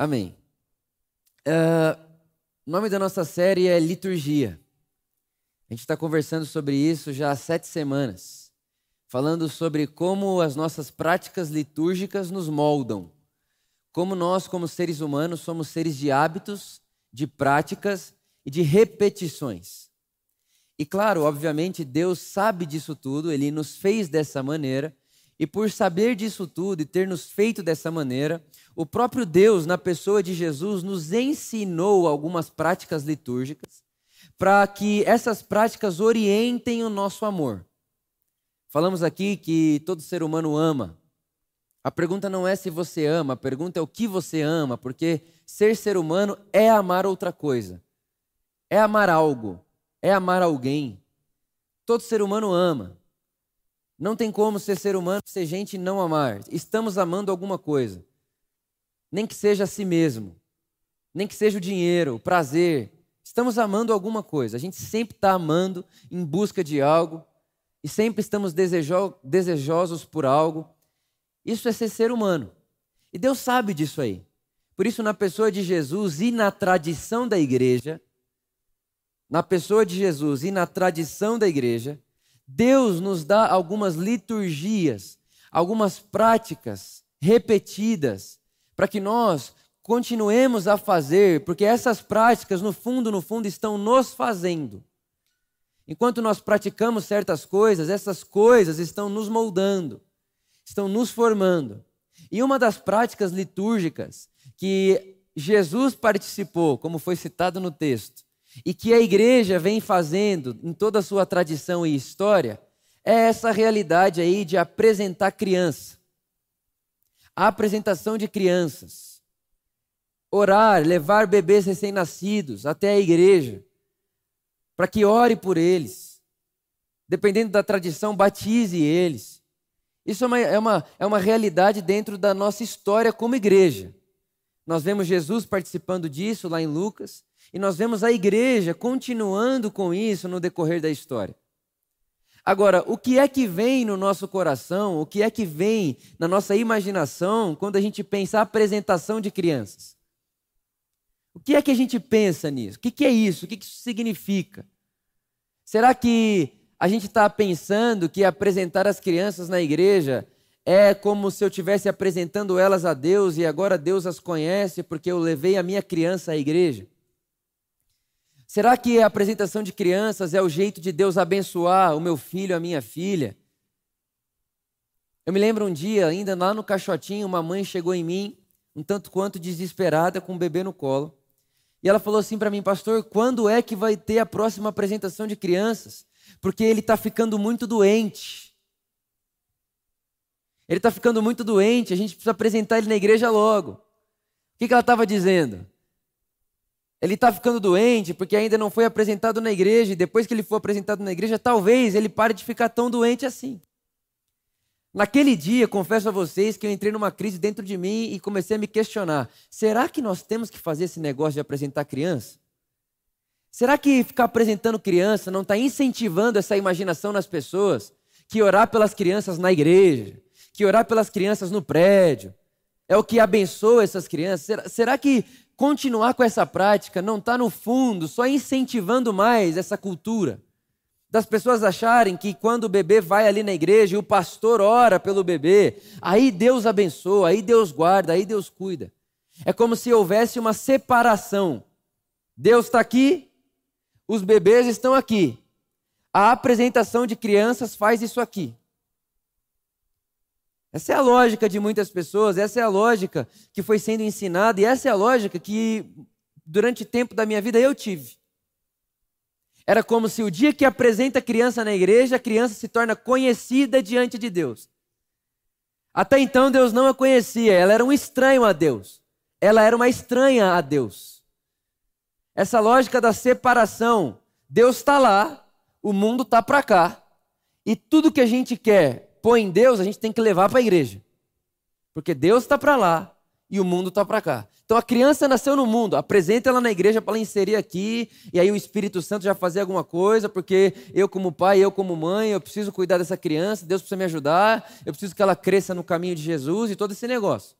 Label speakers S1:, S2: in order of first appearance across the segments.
S1: Amém. Uh, o nome da nossa série é Liturgia. A gente está conversando sobre isso já há sete semanas, falando sobre como as nossas práticas litúrgicas nos moldam, como nós, como seres humanos, somos seres de hábitos, de práticas e de repetições. E claro, obviamente, Deus sabe disso tudo, ele nos fez dessa maneira e por saber disso tudo e ter nos feito dessa maneira, o próprio Deus, na pessoa de Jesus, nos ensinou algumas práticas litúrgicas para que essas práticas orientem o nosso amor. Falamos aqui que todo ser humano ama. A pergunta não é se você ama, a pergunta é o que você ama, porque ser ser humano é amar outra coisa, é amar algo, é amar alguém. Todo ser humano ama. Não tem como ser ser humano, ser gente e não amar. Estamos amando alguma coisa. Nem que seja a si mesmo. Nem que seja o dinheiro, o prazer. Estamos amando alguma coisa. A gente sempre está amando em busca de algo. E sempre estamos desejo desejosos por algo. Isso é ser ser humano. E Deus sabe disso aí. Por isso, na pessoa de Jesus e na tradição da igreja, na pessoa de Jesus e na tradição da igreja, Deus nos dá algumas liturgias, algumas práticas repetidas, para que nós continuemos a fazer, porque essas práticas, no fundo, no fundo, estão nos fazendo. Enquanto nós praticamos certas coisas, essas coisas estão nos moldando, estão nos formando. E uma das práticas litúrgicas que Jesus participou, como foi citado no texto, e que a igreja vem fazendo em toda a sua tradição e história é essa realidade aí de apresentar criança. A apresentação de crianças. Orar, levar bebês recém-nascidos até a igreja, para que ore por eles. Dependendo da tradição, batize eles. Isso é uma, é, uma, é uma realidade dentro da nossa história como igreja. Nós vemos Jesus participando disso lá em Lucas. E nós vemos a igreja continuando com isso no decorrer da história. Agora, o que é que vem no nosso coração, o que é que vem na nossa imaginação quando a gente pensa a apresentação de crianças? O que é que a gente pensa nisso? O que é isso? O que isso significa? Será que a gente está pensando que apresentar as crianças na igreja é como se eu estivesse apresentando elas a Deus e agora Deus as conhece porque eu levei a minha criança à igreja? Será que a apresentação de crianças é o jeito de Deus abençoar o meu filho, a minha filha? Eu me lembro um dia, ainda lá no caixotinho, uma mãe chegou em mim, um tanto quanto desesperada, com um bebê no colo. E ela falou assim para mim, pastor, quando é que vai ter a próxima apresentação de crianças? Porque ele está ficando muito doente. Ele está ficando muito doente, a gente precisa apresentar ele na igreja logo. O que, que ela estava dizendo? Ele está ficando doente porque ainda não foi apresentado na igreja, e depois que ele for apresentado na igreja, talvez ele pare de ficar tão doente assim. Naquele dia, confesso a vocês que eu entrei numa crise dentro de mim e comecei a me questionar: será que nós temos que fazer esse negócio de apresentar criança? Será que ficar apresentando criança não está incentivando essa imaginação nas pessoas? Que orar pelas crianças na igreja, que orar pelas crianças no prédio, é o que abençoa essas crianças? Será, será que continuar com essa prática não está, no fundo, só incentivando mais essa cultura das pessoas acharem que quando o bebê vai ali na igreja e o pastor ora pelo bebê, aí Deus abençoa, aí Deus guarda, aí Deus cuida. É como se houvesse uma separação. Deus está aqui, os bebês estão aqui. A apresentação de crianças faz isso aqui. Essa é a lógica de muitas pessoas, essa é a lógica que foi sendo ensinada e essa é a lógica que durante tempo da minha vida eu tive. Era como se o dia que apresenta a criança na igreja, a criança se torna conhecida diante de Deus. Até então Deus não a conhecia, ela era um estranho a Deus. Ela era uma estranha a Deus. Essa lógica da separação, Deus está lá, o mundo está para cá, e tudo que a gente quer põe em Deus, a gente tem que levar para a igreja. Porque Deus está para lá e o mundo está para cá. Então a criança nasceu no mundo, apresenta ela na igreja para ela inserir aqui, e aí o Espírito Santo já fazer alguma coisa, porque eu como pai, eu como mãe, eu preciso cuidar dessa criança, Deus precisa me ajudar, eu preciso que ela cresça no caminho de Jesus e todo esse negócio.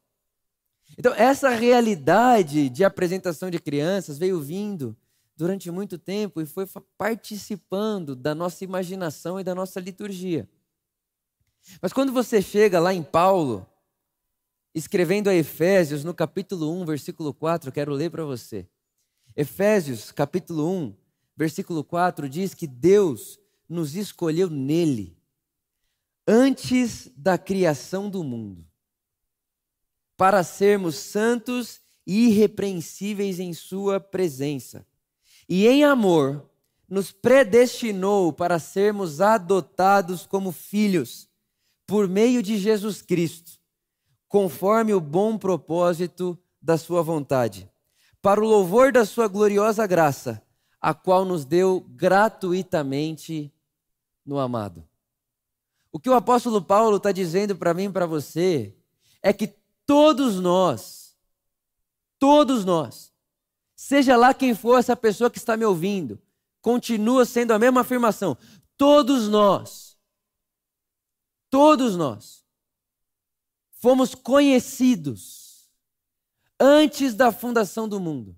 S1: Então, essa realidade de apresentação de crianças veio vindo durante muito tempo e foi participando da nossa imaginação e da nossa liturgia. Mas quando você chega lá em Paulo, escrevendo a Efésios, no capítulo 1, versículo 4, quero ler para você. Efésios, capítulo 1, versículo 4 diz que Deus nos escolheu nele, antes da criação do mundo, para sermos santos e irrepreensíveis em Sua presença. E em amor, nos predestinou para sermos adotados como filhos, por meio de Jesus Cristo, conforme o bom propósito da Sua vontade, para o louvor da Sua gloriosa graça, a qual nos deu gratuitamente no amado. O que o apóstolo Paulo está dizendo para mim e para você é que todos nós, todos nós, seja lá quem for essa pessoa que está me ouvindo, continua sendo a mesma afirmação. Todos nós, todos nós, fomos conhecidos antes da fundação do mundo.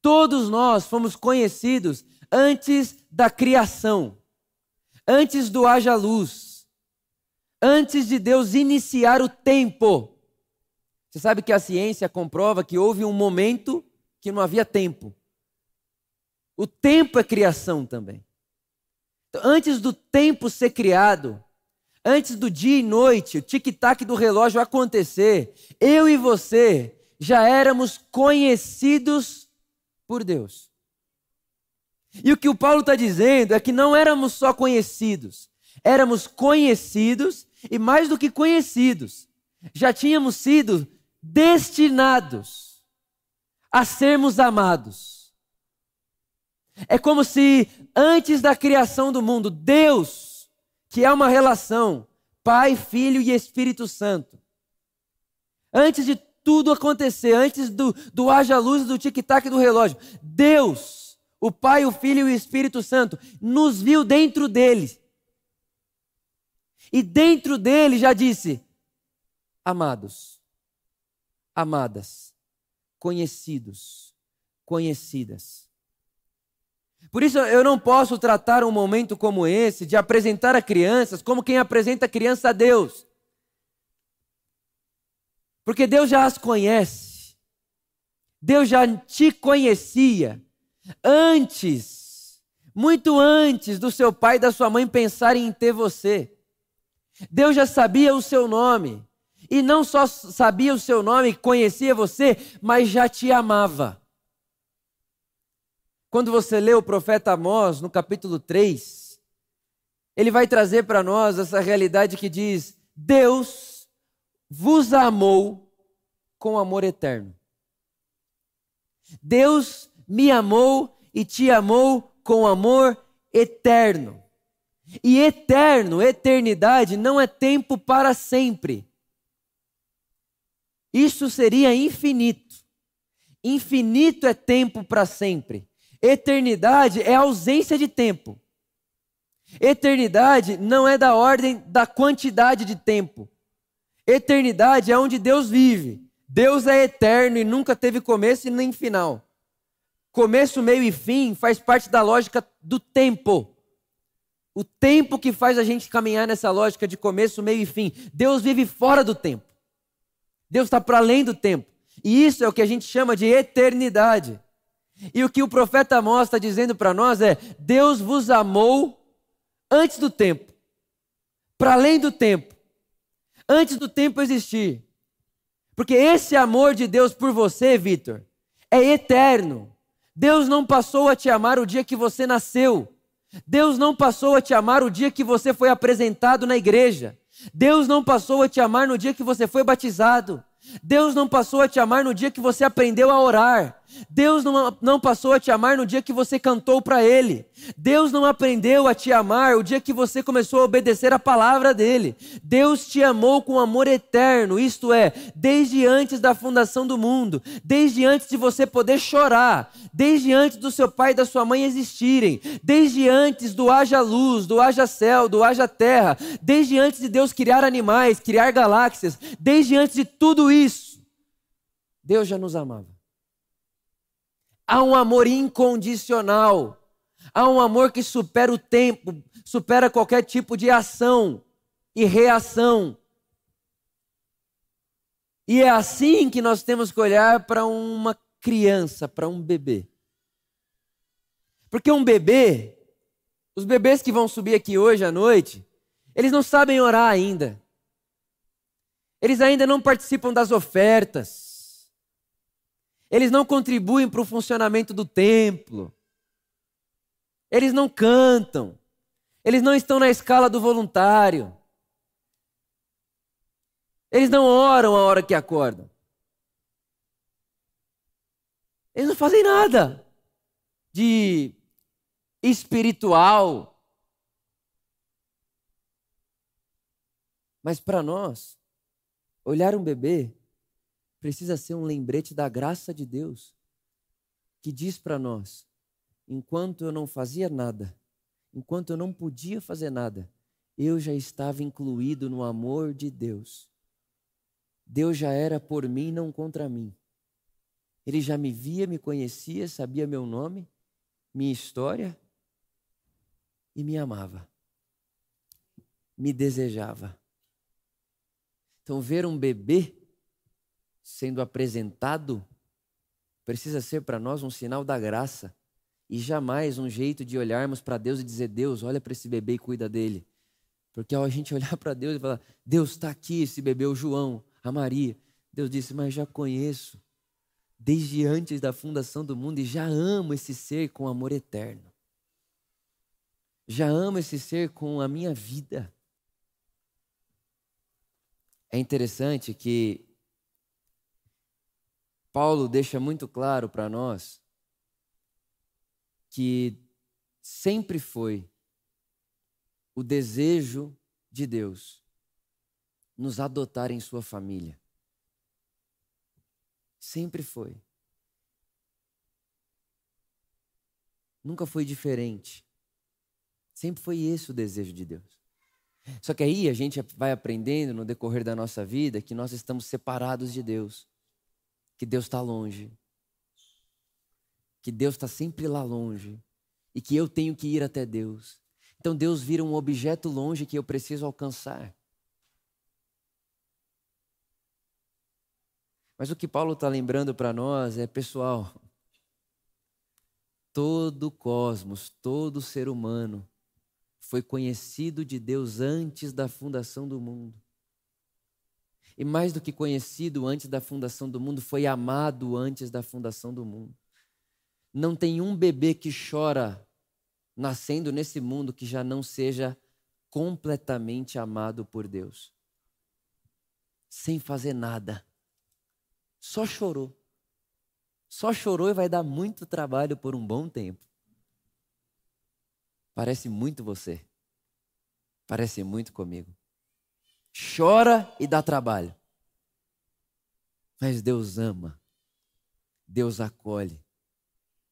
S1: Todos nós fomos conhecidos antes da criação antes do haja luz, antes de Deus iniciar o tempo. Você sabe que a ciência comprova que houve um momento que não havia tempo. O tempo é criação também. Então, antes do tempo ser criado, antes do dia e noite, o tic-tac do relógio acontecer, eu e você já éramos conhecidos por Deus. E o que o Paulo está dizendo é que não éramos só conhecidos, éramos conhecidos e mais do que conhecidos, já tínhamos sido destinados a sermos amados. É como se antes da criação do mundo, Deus, que é uma relação, Pai, Filho e Espírito Santo, antes de tudo acontecer, antes do, do haja luz do tic-tac do relógio, Deus o Pai, o Filho e o Espírito Santo, nos viu dentro dele. E dentro dele já disse: amados, amadas, conhecidos, conhecidas. Por isso eu não posso tratar um momento como esse de apresentar a crianças como quem apresenta a criança a Deus. Porque Deus já as conhece. Deus já te conhecia antes, muito antes do seu pai e da sua mãe pensarem em ter você. Deus já sabia o seu nome. E não só sabia o seu nome, conhecia você, mas já te amava. Quando você lê o profeta Amós, no capítulo 3, ele vai trazer para nós essa realidade que diz: Deus vos amou com amor eterno. Deus me amou e te amou com amor eterno. E eterno, eternidade, não é tempo para sempre. Isso seria infinito. Infinito é tempo para sempre. Eternidade é ausência de tempo. Eternidade não é da ordem da quantidade de tempo. Eternidade é onde Deus vive. Deus é eterno e nunca teve começo e nem final. Começo, meio e fim faz parte da lógica do tempo. O tempo que faz a gente caminhar nessa lógica de começo, meio e fim. Deus vive fora do tempo. Deus está para além do tempo. E isso é o que a gente chama de eternidade. E o que o profeta Amós está dizendo para nós é: Deus vos amou antes do tempo, para além do tempo, antes do tempo existir. Porque esse amor de Deus por você, Vitor, é eterno. Deus não passou a te amar o dia que você nasceu. Deus não passou a te amar o dia que você foi apresentado na igreja. Deus não passou a te amar no dia que você foi batizado. Deus não passou a te amar no dia que você aprendeu a orar. Deus não, não passou a te amar no dia que você cantou para Ele. Deus não aprendeu a te amar o dia que você começou a obedecer a palavra dele. Deus te amou com amor eterno, isto é, desde antes da fundação do mundo, desde antes de você poder chorar, desde antes do seu pai e da sua mãe existirem, desde antes do haja luz, do haja céu, do haja terra, desde antes de Deus criar animais, criar galáxias, desde antes de tudo isso, Deus já nos amava. Há um amor incondicional. Há um amor que supera o tempo, supera qualquer tipo de ação e reação. E é assim que nós temos que olhar para uma criança, para um bebê. Porque um bebê, os bebês que vão subir aqui hoje à noite, eles não sabem orar ainda. Eles ainda não participam das ofertas. Eles não contribuem para o funcionamento do templo. Eles não cantam. Eles não estão na escala do voluntário. Eles não oram a hora que acordam. Eles não fazem nada de espiritual. Mas para nós, olhar um bebê precisa ser um lembrete da graça de Deus, que diz para nós: enquanto eu não fazia nada, enquanto eu não podia fazer nada, eu já estava incluído no amor de Deus. Deus já era por mim, não contra mim. Ele já me via, me conhecia, sabia meu nome, minha história e me amava. Me desejava. Então, ver um bebê sendo apresentado precisa ser para nós um sinal da graça e jamais um jeito de olharmos para Deus e dizer: Deus, olha para esse bebê e cuida dele. Porque ao a gente olhar para Deus e falar: Deus está aqui, esse bebê, o João, a Maria. Deus disse: Mas já conheço desde antes da fundação do mundo e já amo esse ser com amor eterno. Já amo esse ser com a minha vida. É interessante que Paulo deixa muito claro para nós que sempre foi o desejo de Deus nos adotar em sua família. Sempre foi. Nunca foi diferente. Sempre foi esse o desejo de Deus. Só que aí a gente vai aprendendo no decorrer da nossa vida que nós estamos separados de Deus que Deus está longe, que Deus está sempre lá longe e que eu tenho que ir até Deus. Então Deus vira um objeto longe que eu preciso alcançar. Mas o que Paulo está lembrando para nós é, pessoal, todo o cosmos, todo ser humano foi conhecido de Deus antes da fundação do mundo e mais do que conhecido antes da fundação do mundo, foi amado antes da fundação do mundo. Não tem um bebê que chora nascendo nesse mundo que já não seja completamente amado por Deus. Sem fazer nada. Só chorou. Só chorou e vai dar muito trabalho por um bom tempo. Parece muito você. Parece muito comigo chora e dá trabalho. Mas Deus ama, Deus acolhe,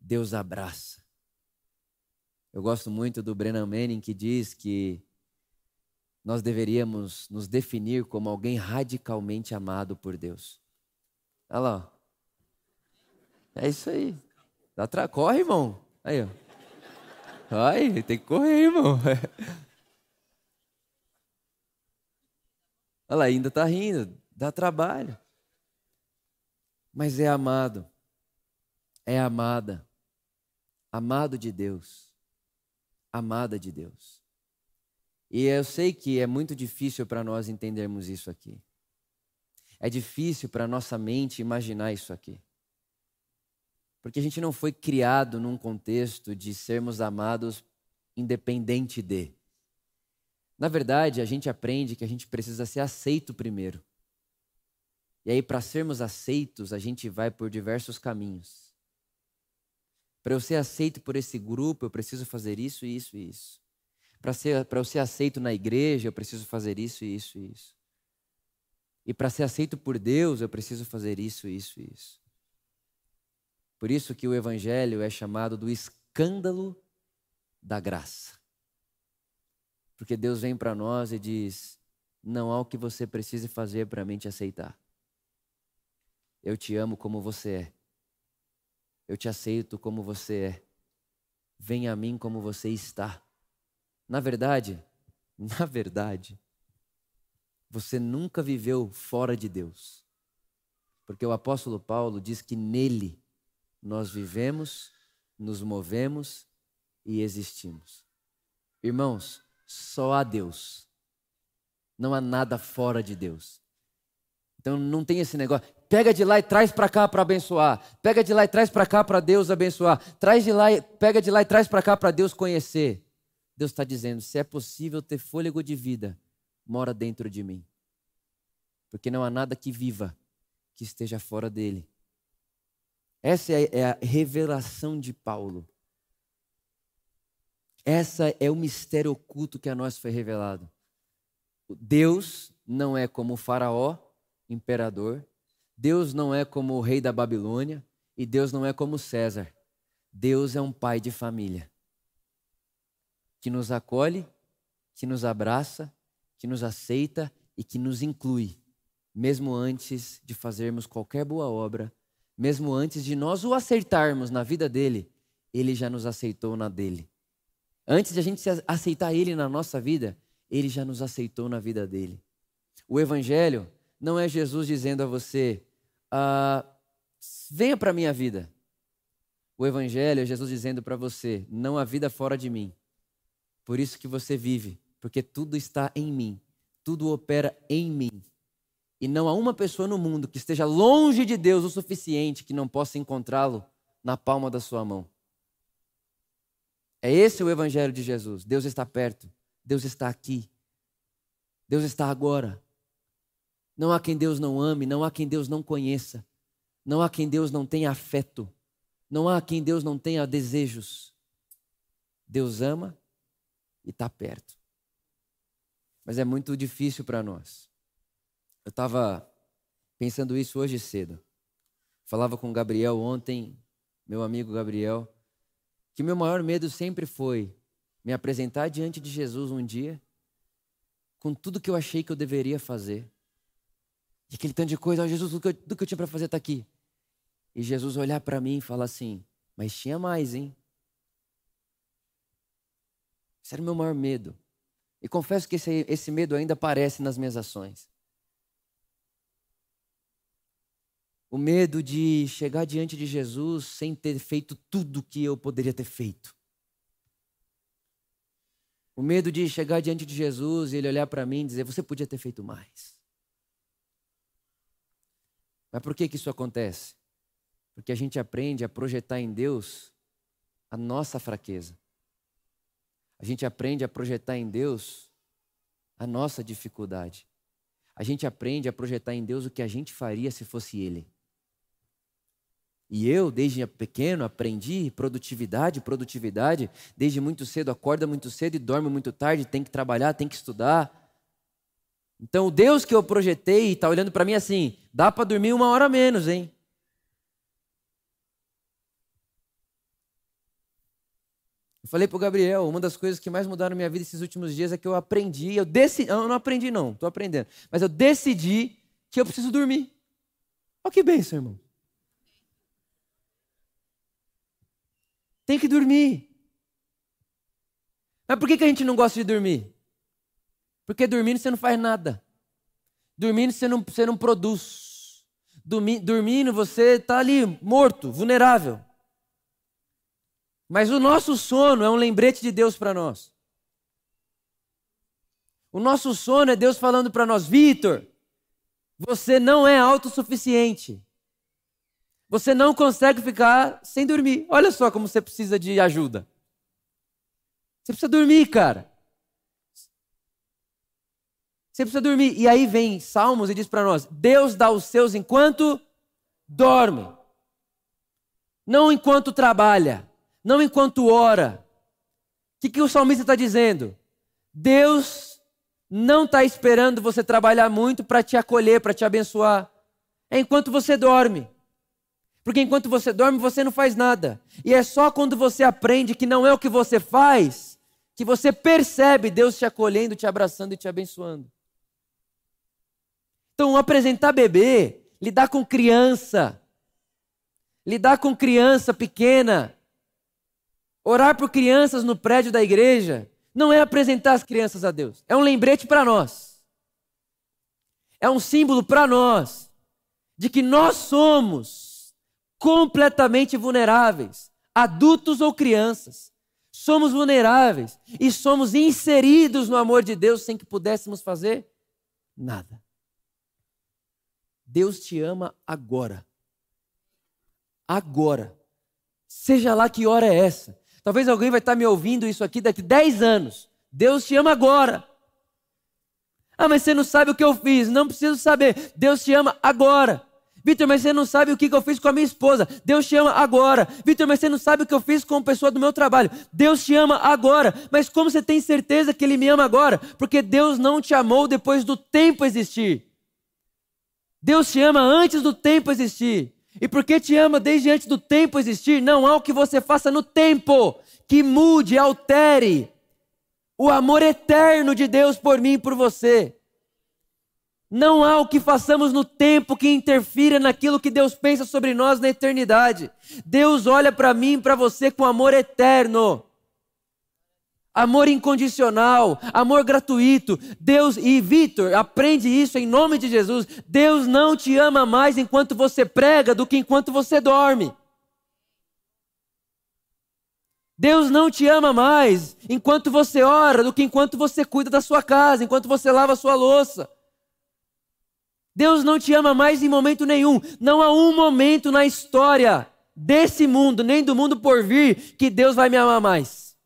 S1: Deus abraça. Eu gosto muito do Brennan Manning que diz que nós deveríamos nos definir como alguém radicalmente amado por Deus. Olha lá. É isso aí. Corre, irmão. Aí, ó. Vai, tem que correr, irmão. Ela ainda está rindo, dá trabalho. Mas é amado, é amada, amado de Deus, amada de Deus. E eu sei que é muito difícil para nós entendermos isso aqui. É difícil para nossa mente imaginar isso aqui. Porque a gente não foi criado num contexto de sermos amados independente de. Na verdade, a gente aprende que a gente precisa ser aceito primeiro. E aí, para sermos aceitos, a gente vai por diversos caminhos. Para eu ser aceito por esse grupo, eu preciso fazer isso, isso e isso. Para eu ser aceito na igreja, eu preciso fazer isso, isso e isso. E para ser aceito por Deus, eu preciso fazer isso, isso e isso. Por isso que o evangelho é chamado do escândalo da graça. Porque Deus vem para nós e diz: não há o que você precise fazer para mim te aceitar. Eu te amo como você é. Eu te aceito como você é. Venha a mim como você está. Na verdade, na verdade, você nunca viveu fora de Deus. Porque o apóstolo Paulo diz que nele nós vivemos, nos movemos e existimos. Irmãos, só há Deus. Não há nada fora de Deus. Então não tem esse negócio. Pega de lá e traz para cá para abençoar. Pega de lá e traz para cá para Deus abençoar. Traz de lá, e, pega de lá e traz para cá para Deus conhecer. Deus está dizendo: se é possível ter fôlego de vida, mora dentro de mim. Porque não há nada que viva que esteja fora dele. Essa é a revelação de Paulo. Essa é o mistério oculto que a nós foi revelado. Deus não é como o Faraó, imperador. Deus não é como o rei da Babilônia. E Deus não é como César. Deus é um pai de família que nos acolhe, que nos abraça, que nos aceita e que nos inclui, mesmo antes de fazermos qualquer boa obra, mesmo antes de nós o aceitarmos na vida dele, ele já nos aceitou na dele. Antes de a gente aceitar ele na nossa vida, ele já nos aceitou na vida dele. O evangelho não é Jesus dizendo a você: ah, venha para a minha vida. O evangelho é Jesus dizendo para você: não há vida fora de mim. Por isso que você vive, porque tudo está em mim, tudo opera em mim. E não há uma pessoa no mundo que esteja longe de Deus o suficiente que não possa encontrá-lo na palma da sua mão. É esse o evangelho de Jesus. Deus está perto, Deus está aqui. Deus está agora. Não há quem Deus não ame, não há quem Deus não conheça. Não há quem Deus não tenha afeto. Não há quem Deus não tenha desejos. Deus ama e está perto. Mas é muito difícil para nós. Eu estava pensando isso hoje cedo. Falava com Gabriel ontem, meu amigo Gabriel, que meu maior medo sempre foi me apresentar diante de Jesus um dia com tudo que eu achei que eu deveria fazer. E aquele tanto de coisa, oh, Jesus, tudo que eu, tudo que eu tinha para fazer está aqui. E Jesus olhar para mim e falar assim: Mas tinha mais, hein? Esse era o meu maior medo. E confesso que esse, esse medo ainda aparece nas minhas ações. O medo de chegar diante de Jesus sem ter feito tudo que eu poderia ter feito. O medo de chegar diante de Jesus e ele olhar para mim e dizer: Você podia ter feito mais. Mas por que, que isso acontece? Porque a gente aprende a projetar em Deus a nossa fraqueza. A gente aprende a projetar em Deus a nossa dificuldade. A gente aprende a projetar em Deus o que a gente faria se fosse Ele. E eu, desde pequeno, aprendi produtividade, produtividade. Desde muito cedo, acorda muito cedo e dorme muito tarde, tem que trabalhar, tem que estudar. Então, o Deus que eu projetei está olhando para mim assim: dá para dormir uma hora menos, hein? Eu falei para o Gabriel, uma das coisas que mais mudaram minha vida esses últimos dias é que eu aprendi, eu decidi, eu não aprendi não, estou aprendendo, mas eu decidi que eu preciso dormir. Olha que bênção, irmão. Tem que dormir. Mas por que, que a gente não gosta de dormir? Porque dormindo você não faz nada. Dormindo você não, você não produz. Dormindo você está ali morto, vulnerável. Mas o nosso sono é um lembrete de Deus para nós. O nosso sono é Deus falando para nós, Vitor, você não é autossuficiente. Você não consegue ficar sem dormir. Olha só como você precisa de ajuda. Você precisa dormir, cara. Você precisa dormir. E aí vem Salmos e diz para nós: Deus dá os seus enquanto dorme, não enquanto trabalha. não enquanto ora. O que, que o salmista está dizendo? Deus não está esperando você trabalhar muito para te acolher, para te abençoar. É enquanto você dorme. Porque enquanto você dorme, você não faz nada. E é só quando você aprende que não é o que você faz, que você percebe Deus te acolhendo, te abraçando e te abençoando. Então, apresentar bebê, lidar com criança, lidar com criança pequena, orar por crianças no prédio da igreja, não é apresentar as crianças a Deus, é um lembrete para nós. É um símbolo para nós de que nós somos completamente vulneráveis, adultos ou crianças. Somos vulneráveis e somos inseridos no amor de Deus sem que pudéssemos fazer nada. Deus te ama agora. Agora. Seja lá que hora é essa. Talvez alguém vai estar me ouvindo isso aqui daqui 10 anos. Deus te ama agora. Ah, mas você não sabe o que eu fiz. Não preciso saber. Deus te ama agora. Vitor, mas você não sabe o que eu fiz com a minha esposa. Deus te ama agora. Vitor, mas você não sabe o que eu fiz com a pessoa do meu trabalho. Deus te ama agora. Mas como você tem certeza que Ele me ama agora? Porque Deus não te amou depois do tempo existir. Deus te ama antes do tempo existir. E porque te ama desde antes do tempo existir, não há o que você faça no tempo que mude, altere o amor eterno de Deus por mim e por você. Não há o que façamos no tempo que interfira naquilo que Deus pensa sobre nós na eternidade. Deus olha para mim e para você com amor eterno amor incondicional, amor gratuito. Deus, e Vitor, aprende isso em nome de Jesus. Deus não te ama mais enquanto você prega do que enquanto você dorme. Deus não te ama mais enquanto você ora do que enquanto você cuida da sua casa, enquanto você lava a sua louça. Deus não te ama mais em momento nenhum. Não há um momento na história desse mundo, nem do mundo por vir, que Deus vai me amar mais.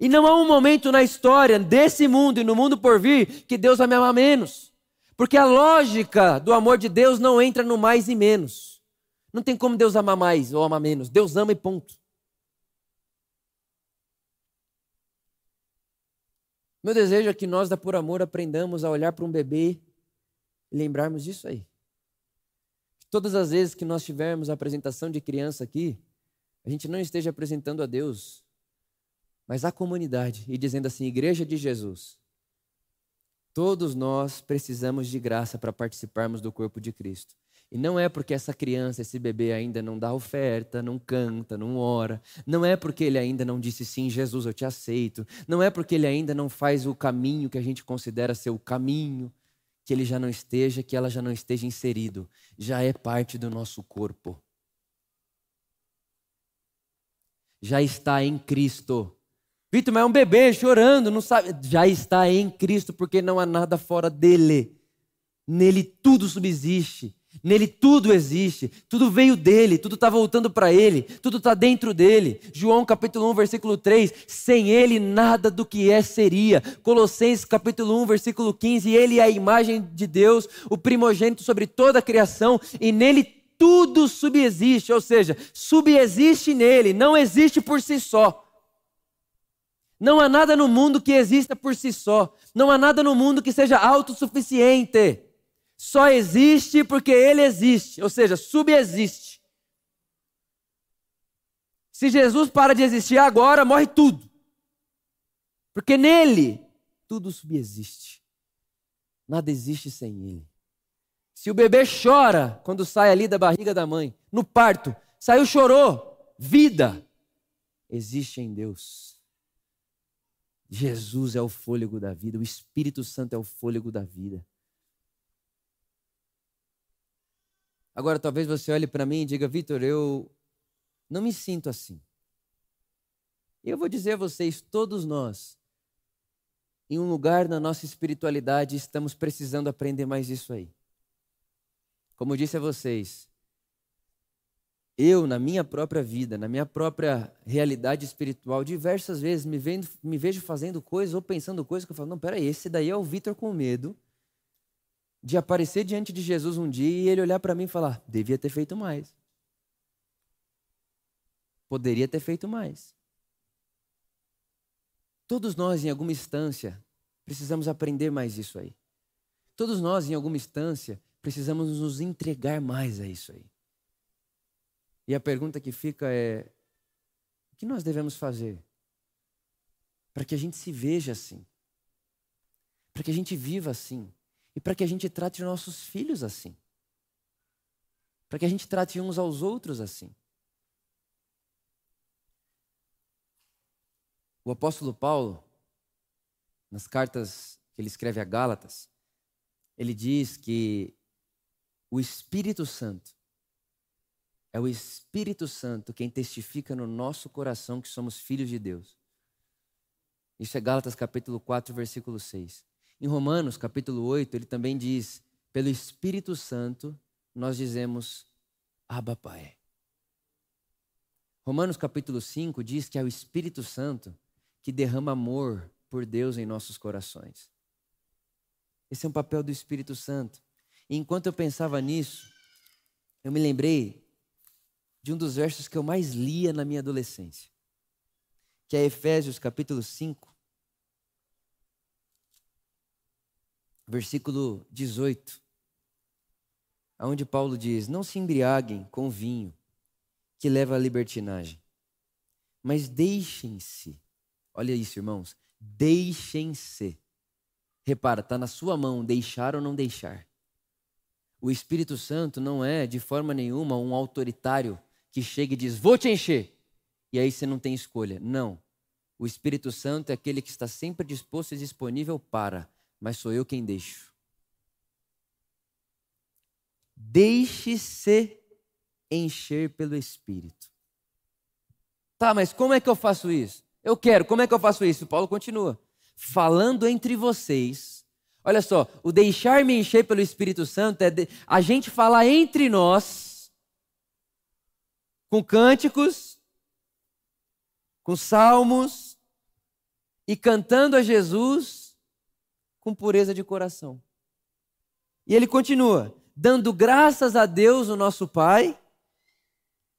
S1: E não há um momento na história desse mundo e no mundo por vir que Deus vai me amar menos. Porque a lógica do amor de Deus não entra no mais e menos. Não tem como Deus amar mais ou amar menos. Deus ama e ponto. Meu desejo é que nós, da Por Amor, aprendamos a olhar para um bebê lembrarmos disso aí. Todas as vezes que nós tivermos a apresentação de criança aqui, a gente não esteja apresentando a Deus mas a comunidade e dizendo assim: Igreja de Jesus, todos nós precisamos de graça para participarmos do corpo de Cristo. E não é porque essa criança, esse bebê ainda não dá oferta, não canta, não ora. Não é porque ele ainda não disse sim, Jesus, eu te aceito. Não é porque ele ainda não faz o caminho que a gente considera ser o caminho, que ele já não esteja, que ela já não esteja inserido. Já é parte do nosso corpo. Já está em Cristo. Vitor, mas é um bebê chorando, não sabe. Já está em Cristo, porque não há nada fora dele. Nele tudo subsiste. Nele tudo existe, tudo veio dele, tudo está voltando para ele, tudo está dentro dele. João capítulo 1, versículo 3: sem ele nada do que é seria. Colossenses capítulo 1, versículo 15: ele é a imagem de Deus, o primogênito sobre toda a criação, e nele tudo subsiste, ou seja, subexiste nele, não existe por si só. Não há nada no mundo que exista por si só. Não há nada no mundo que seja autossuficiente. Só existe porque ele existe, ou seja, subexiste. Se Jesus para de existir agora, morre tudo. Porque nele tudo subexiste. Nada existe sem ele. Se o bebê chora quando sai ali da barriga da mãe, no parto, saiu, chorou, vida existe em Deus. Jesus é o fôlego da vida, o Espírito Santo é o fôlego da vida. Agora, talvez você olhe para mim e diga, Vitor, eu não me sinto assim. E eu vou dizer a vocês, todos nós, em um lugar na nossa espiritualidade, estamos precisando aprender mais isso aí. Como eu disse a vocês, eu, na minha própria vida, na minha própria realidade espiritual, diversas vezes me, vendo, me vejo fazendo coisas ou pensando coisas que eu falo, não, peraí, esse daí é o Vitor com medo de aparecer diante de Jesus um dia e ele olhar para mim e falar, devia ter feito mais. Poderia ter feito mais. Todos nós, em alguma instância, precisamos aprender mais isso aí. Todos nós, em alguma instância, precisamos nos entregar mais a isso aí. E a pergunta que fica é: o que nós devemos fazer para que a gente se veja assim? Para que a gente viva assim? E para que a gente trate nossos filhos assim? Para que a gente trate uns aos outros assim? O apóstolo Paulo, nas cartas que ele escreve a Gálatas, ele diz que o Espírito Santo é o Espírito Santo quem testifica no nosso coração que somos filhos de Deus. Isso é Gálatas capítulo 4, versículo 6. Em Romanos capítulo 8, ele também diz: pelo Espírito Santo nós dizemos Abba Pai. Romanos capítulo 5 diz que é o Espírito Santo que derrama amor por Deus em nossos corações. Esse é um papel do Espírito Santo. E enquanto eu pensava nisso, eu me lembrei de um dos versos que eu mais lia na minha adolescência, que é Efésios capítulo 5, versículo 18, onde Paulo diz: Não se embriaguem com vinho, que leva à libertinagem, mas deixem-se Olha isso, irmãos. Deixem-se. Repara, está na sua mão deixar ou não deixar. O Espírito Santo não é, de forma nenhuma, um autoritário que chega e diz: Vou te encher. E aí você não tem escolha. Não. O Espírito Santo é aquele que está sempre disposto e disponível para, mas sou eu quem deixo. Deixe-se encher pelo Espírito. Tá, mas como é que eu faço isso? Eu quero. Como é que eu faço isso? Paulo continua. Falando entre vocês. Olha só, o deixar-me encher pelo Espírito Santo é a gente falar entre nós, com cânticos, com salmos, e cantando a Jesus com pureza de coração. E ele continua, dando graças a Deus, o nosso Pai,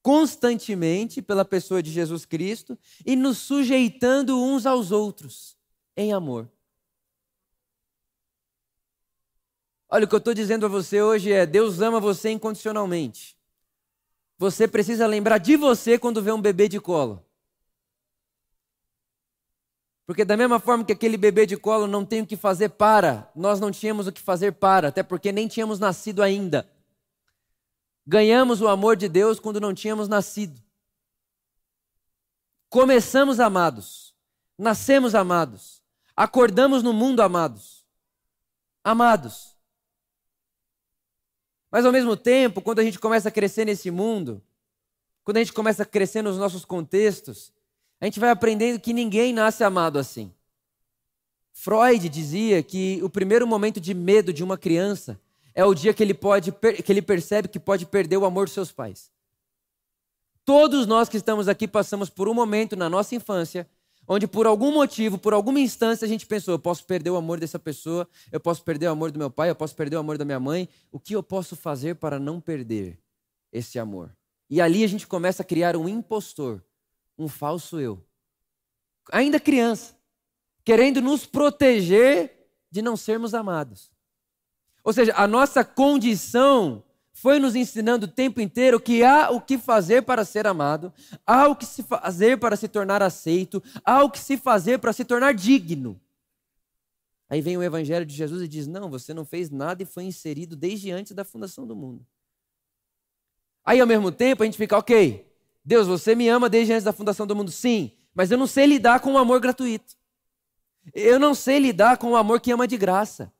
S1: constantemente pela pessoa de Jesus Cristo e nos sujeitando uns aos outros em amor. Olha, o que eu estou dizendo a você hoje é: Deus ama você incondicionalmente. Você precisa lembrar de você quando vê um bebê de colo. Porque, da mesma forma que aquele bebê de colo não tem o que fazer para, nós não tínhamos o que fazer para, até porque nem tínhamos nascido ainda. Ganhamos o amor de Deus quando não tínhamos nascido. Começamos amados, nascemos amados, acordamos no mundo amados. Amados. Mas ao mesmo tempo, quando a gente começa a crescer nesse mundo, quando a gente começa a crescer nos nossos contextos, a gente vai aprendendo que ninguém nasce amado assim. Freud dizia que o primeiro momento de medo de uma criança é o dia que ele pode que ele percebe que pode perder o amor dos seus pais. Todos nós que estamos aqui passamos por um momento na nossa infância onde por algum motivo, por alguma instância a gente pensou, eu posso perder o amor dessa pessoa, eu posso perder o amor do meu pai, eu posso perder o amor da minha mãe, o que eu posso fazer para não perder esse amor? E ali a gente começa a criar um impostor, um falso eu. Ainda criança, querendo nos proteger de não sermos amados. Ou seja, a nossa condição foi nos ensinando o tempo inteiro que há o que fazer para ser amado, há o que se fazer para se tornar aceito, há o que se fazer para se tornar digno. Aí vem o evangelho de Jesus e diz: Não, você não fez nada e foi inserido desde antes da fundação do mundo. Aí, ao mesmo tempo, a gente fica, ok, Deus, você me ama desde antes da fundação do mundo, sim, mas eu não sei lidar com o amor gratuito. Eu não sei lidar com o amor que ama de graça.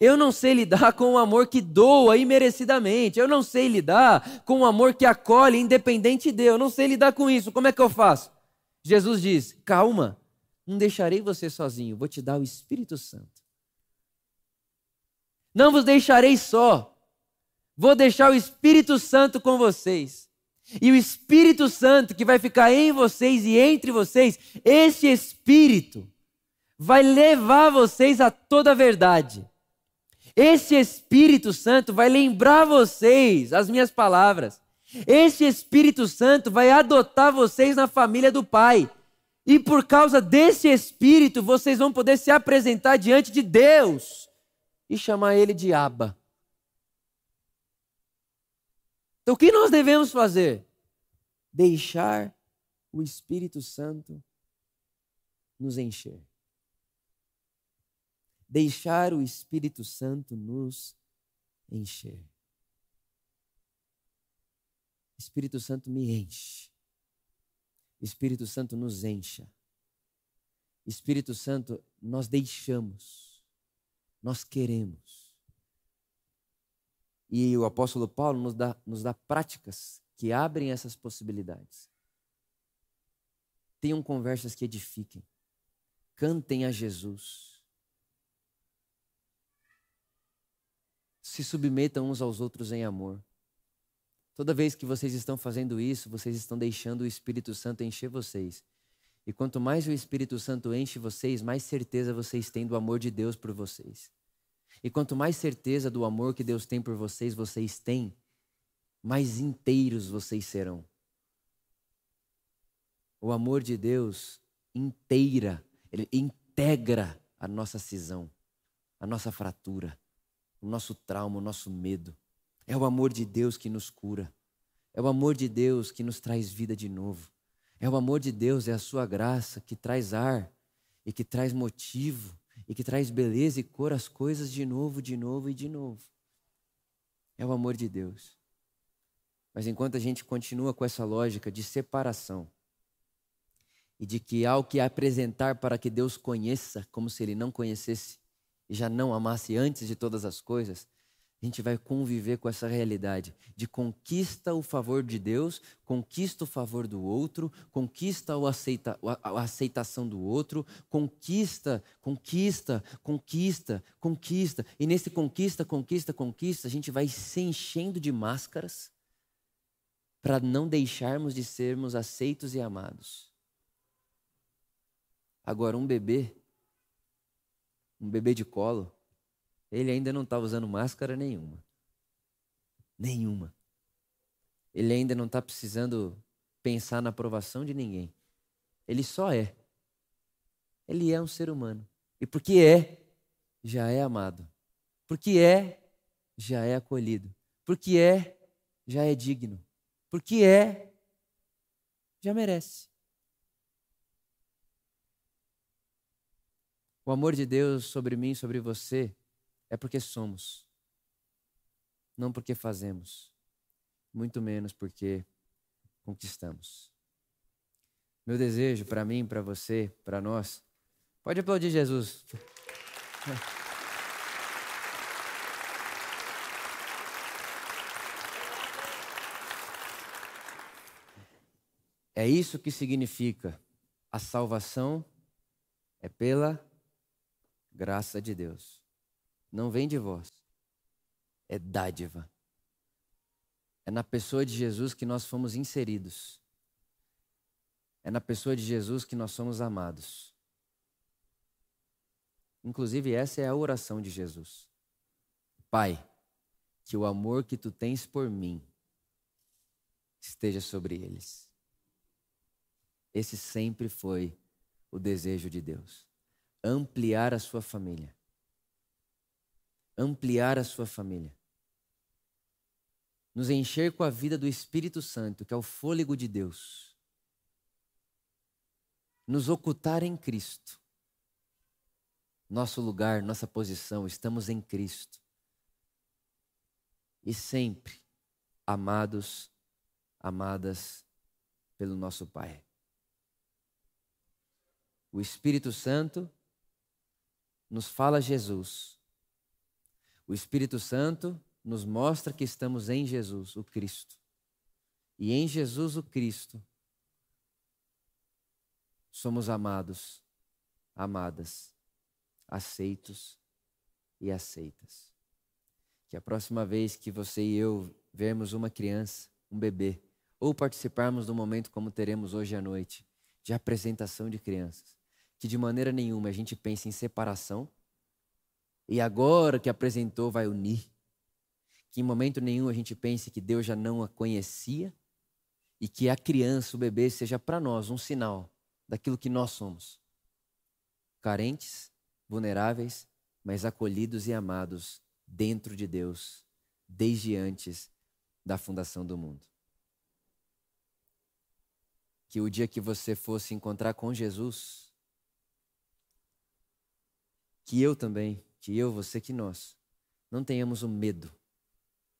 S1: Eu não sei lidar com o amor que doa imerecidamente. Eu não sei lidar com o amor que acolhe independente de. Eu não sei lidar com isso. Como é que eu faço? Jesus diz: calma, não deixarei você sozinho, vou te dar o Espírito Santo. Não vos deixarei só, vou deixar o Espírito Santo com vocês. E o Espírito Santo que vai ficar em vocês e entre vocês, esse Espírito vai levar vocês a toda a verdade. Esse Espírito Santo vai lembrar vocês as minhas palavras. Esse Espírito Santo vai adotar vocês na família do Pai. E por causa desse Espírito, vocês vão poder se apresentar diante de Deus e chamar Ele de Abba. Então, o que nós devemos fazer? Deixar o Espírito Santo nos encher. Deixar o Espírito Santo nos encher. Espírito Santo me enche. Espírito Santo nos encha. Espírito Santo, nós deixamos, nós queremos. E o apóstolo Paulo nos dá, nos dá práticas que abrem essas possibilidades. Tenham conversas que edifiquem. Cantem a Jesus. Se submetam uns aos outros em amor. Toda vez que vocês estão fazendo isso, vocês estão deixando o Espírito Santo encher vocês. E quanto mais o Espírito Santo enche vocês, mais certeza vocês têm do amor de Deus por vocês. E quanto mais certeza do amor que Deus tem por vocês, vocês têm, mais inteiros vocês serão. O amor de Deus inteira, ele integra a nossa cisão, a nossa fratura, o nosso trauma, o nosso medo. É o amor de Deus que nos cura. É o amor de Deus que nos traz vida de novo. É o amor de Deus, é a sua graça que traz ar e que traz motivo e que traz beleza e cor as coisas de novo, de novo e de novo. É o amor de Deus. Mas enquanto a gente continua com essa lógica de separação e de que há o que apresentar para que Deus conheça como se ele não conhecesse e já não amasse antes de todas as coisas, a gente vai conviver com essa realidade de conquista o favor de Deus, conquista o favor do outro, conquista aceita, a aceitação do outro, conquista, conquista, conquista, conquista. E nesse conquista, conquista, conquista, a gente vai se enchendo de máscaras para não deixarmos de sermos aceitos e amados. Agora, um bebê, um bebê de colo, ele ainda não está usando máscara nenhuma. Nenhuma. Ele ainda não está precisando pensar na aprovação de ninguém. Ele só é. Ele é um ser humano. E porque é, já é amado. Porque é, já é acolhido. Porque é, já é digno. Porque é, já merece. O amor de Deus sobre mim, sobre você, é porque somos, não porque fazemos, muito menos porque conquistamos. Meu desejo para mim, para você, para nós, pode aplaudir Jesus. É isso que significa a salvação é pela graça de Deus. Não vem de vós. É dádiva. É na pessoa de Jesus que nós fomos inseridos. É na pessoa de Jesus que nós somos amados. Inclusive, essa é a oração de Jesus. Pai, que o amor que tu tens por mim esteja sobre eles. Esse sempre foi o desejo de Deus. Ampliar a sua família ampliar a sua família. Nos encher com a vida do Espírito Santo, que é o fôlego de Deus. Nos ocultar em Cristo. Nosso lugar, nossa posição, estamos em Cristo. E sempre amados, amadas pelo nosso Pai. O Espírito Santo nos fala Jesus o Espírito Santo nos mostra que estamos em Jesus, o Cristo. E em Jesus, o Cristo, somos amados, amadas, aceitos e aceitas. Que a próxima vez que você e eu vermos uma criança, um bebê, ou participarmos do momento como teremos hoje à noite, de apresentação de crianças, que de maneira nenhuma a gente pense em separação, e agora que apresentou vai unir. que em momento nenhum a gente pense que Deus já não a conhecia e que a criança, o bebê, seja para nós um sinal daquilo que nós somos. Carentes, vulneráveis, mas acolhidos e amados dentro de Deus, desde antes da fundação do mundo. Que o dia que você fosse encontrar com Jesus, que eu também, que eu, você, que nós, não tenhamos o medo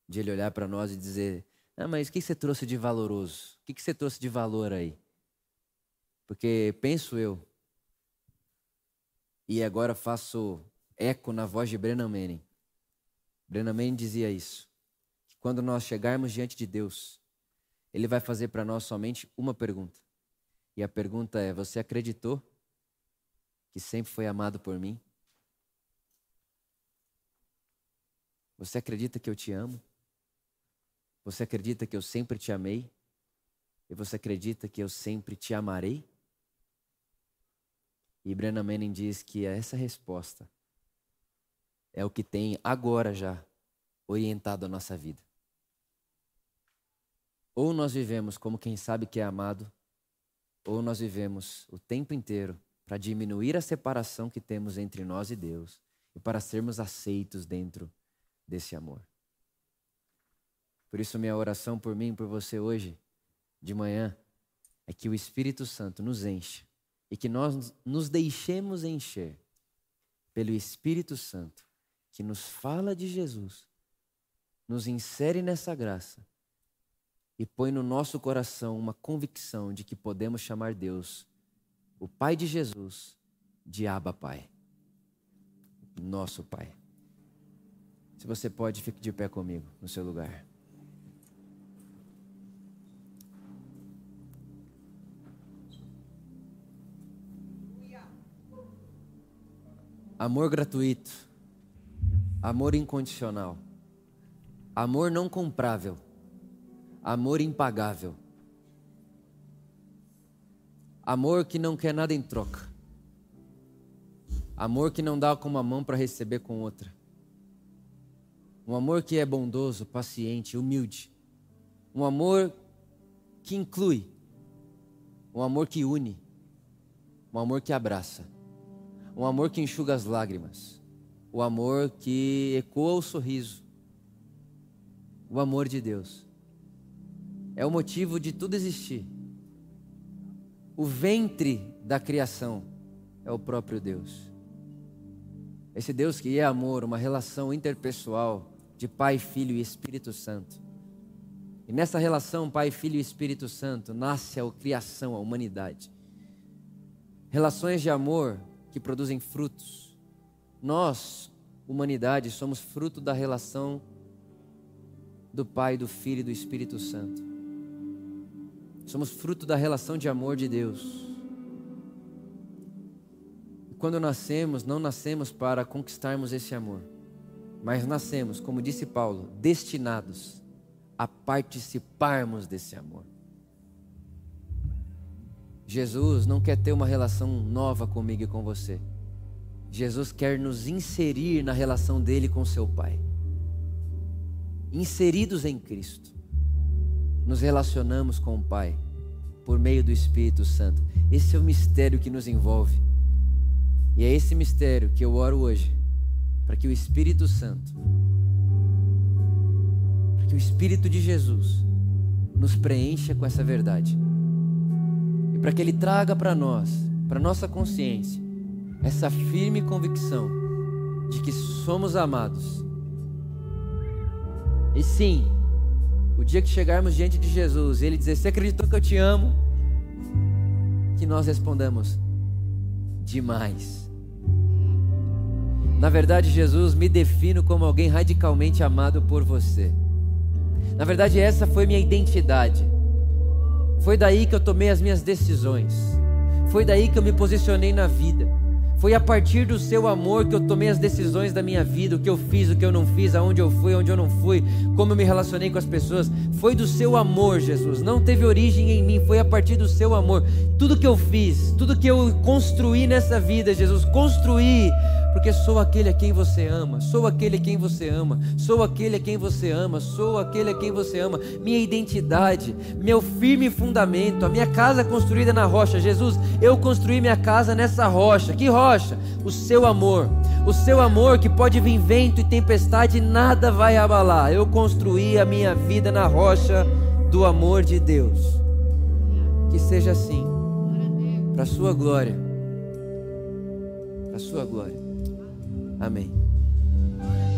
S1: de ele olhar para nós e dizer: Ah, mas o que você trouxe de valoroso? O que você trouxe de valor aí? Porque penso eu, e agora faço eco na voz de Brennan Manning. Brennan Manning dizia isso: que quando nós chegarmos diante de Deus, Ele vai fazer para nós somente uma pergunta. E a pergunta é: Você acreditou que sempre foi amado por mim? Você acredita que eu te amo? Você acredita que eu sempre te amei? E você acredita que eu sempre te amarei? E Brennan Manning diz que essa resposta é o que tem agora já orientado a nossa vida. Ou nós vivemos como quem sabe que é amado, ou nós vivemos o tempo inteiro para diminuir a separação que temos entre nós e Deus e para sermos aceitos dentro desse amor. Por isso, minha oração por mim e por você hoje, de manhã, é que o Espírito Santo nos enche e que nós nos deixemos encher pelo Espírito Santo, que nos fala de Jesus, nos insere nessa graça e põe no nosso coração uma convicção de que podemos chamar Deus, o Pai de Jesus, de Abba Pai, nosso Pai. Se você pode, fique de pé comigo no seu lugar. Amor gratuito. Amor incondicional. Amor não comprável. Amor impagável. Amor que não quer nada em troca. Amor que não dá com uma mão para receber com outra. Um amor que é bondoso, paciente, humilde. Um amor que inclui. Um amor que une. Um amor que abraça um amor que enxuga as lágrimas, o amor que ecoa o sorriso, o amor de Deus. É o motivo de tudo existir. O ventre da criação é o próprio Deus. Esse Deus que é amor, uma relação interpessoal de Pai, Filho e Espírito Santo. E nessa relação Pai, Filho e Espírito Santo nasce a criação, a humanidade. Relações de amor que produzem frutos. Nós, humanidade, somos fruto da relação do Pai, do Filho e do Espírito Santo. Somos fruto da relação de amor de Deus. E quando nascemos, não nascemos para conquistarmos esse amor, mas nascemos, como disse Paulo, destinados a participarmos desse amor. Jesus não quer ter uma relação nova comigo e com você. Jesus quer nos inserir na relação dele com seu Pai. Inseridos em Cristo, nos relacionamos com o Pai por meio do Espírito Santo. Esse é o mistério que nos envolve. E é esse mistério que eu oro hoje, para que o Espírito Santo, para que o Espírito de Jesus nos preencha com essa verdade e para que Ele traga para nós, para nossa consciência, essa firme convicção de que somos amados. E sim, o dia que chegarmos diante de Jesus Ele dizer: Você acreditou que eu te amo? Que nós respondamos: Demais. Na verdade, Jesus, me defino como alguém radicalmente amado por você. Na verdade, essa foi minha identidade. Foi daí que eu tomei as minhas decisões. Foi daí que eu me posicionei na vida. Foi a partir do seu amor que eu tomei as decisões da minha vida, o que eu fiz, o que eu não fiz, aonde eu fui, onde eu não fui, como eu me relacionei com as pessoas. Foi do seu amor, Jesus. Não teve origem em mim, foi a partir do seu amor. Tudo que eu fiz, tudo que eu construí nessa vida, Jesus, construí porque sou aquele a quem você ama, sou aquele a quem você ama, sou aquele a quem você ama, sou aquele a quem você ama. Minha identidade, meu firme fundamento, a minha casa construída na rocha. Jesus, eu construí minha casa nessa rocha. Que rocha? O seu amor. O seu amor que pode vir vento e tempestade, nada vai abalar. Eu construí a minha vida na rocha do amor de Deus. Que seja assim, para a sua glória. Para a sua glória. Amém.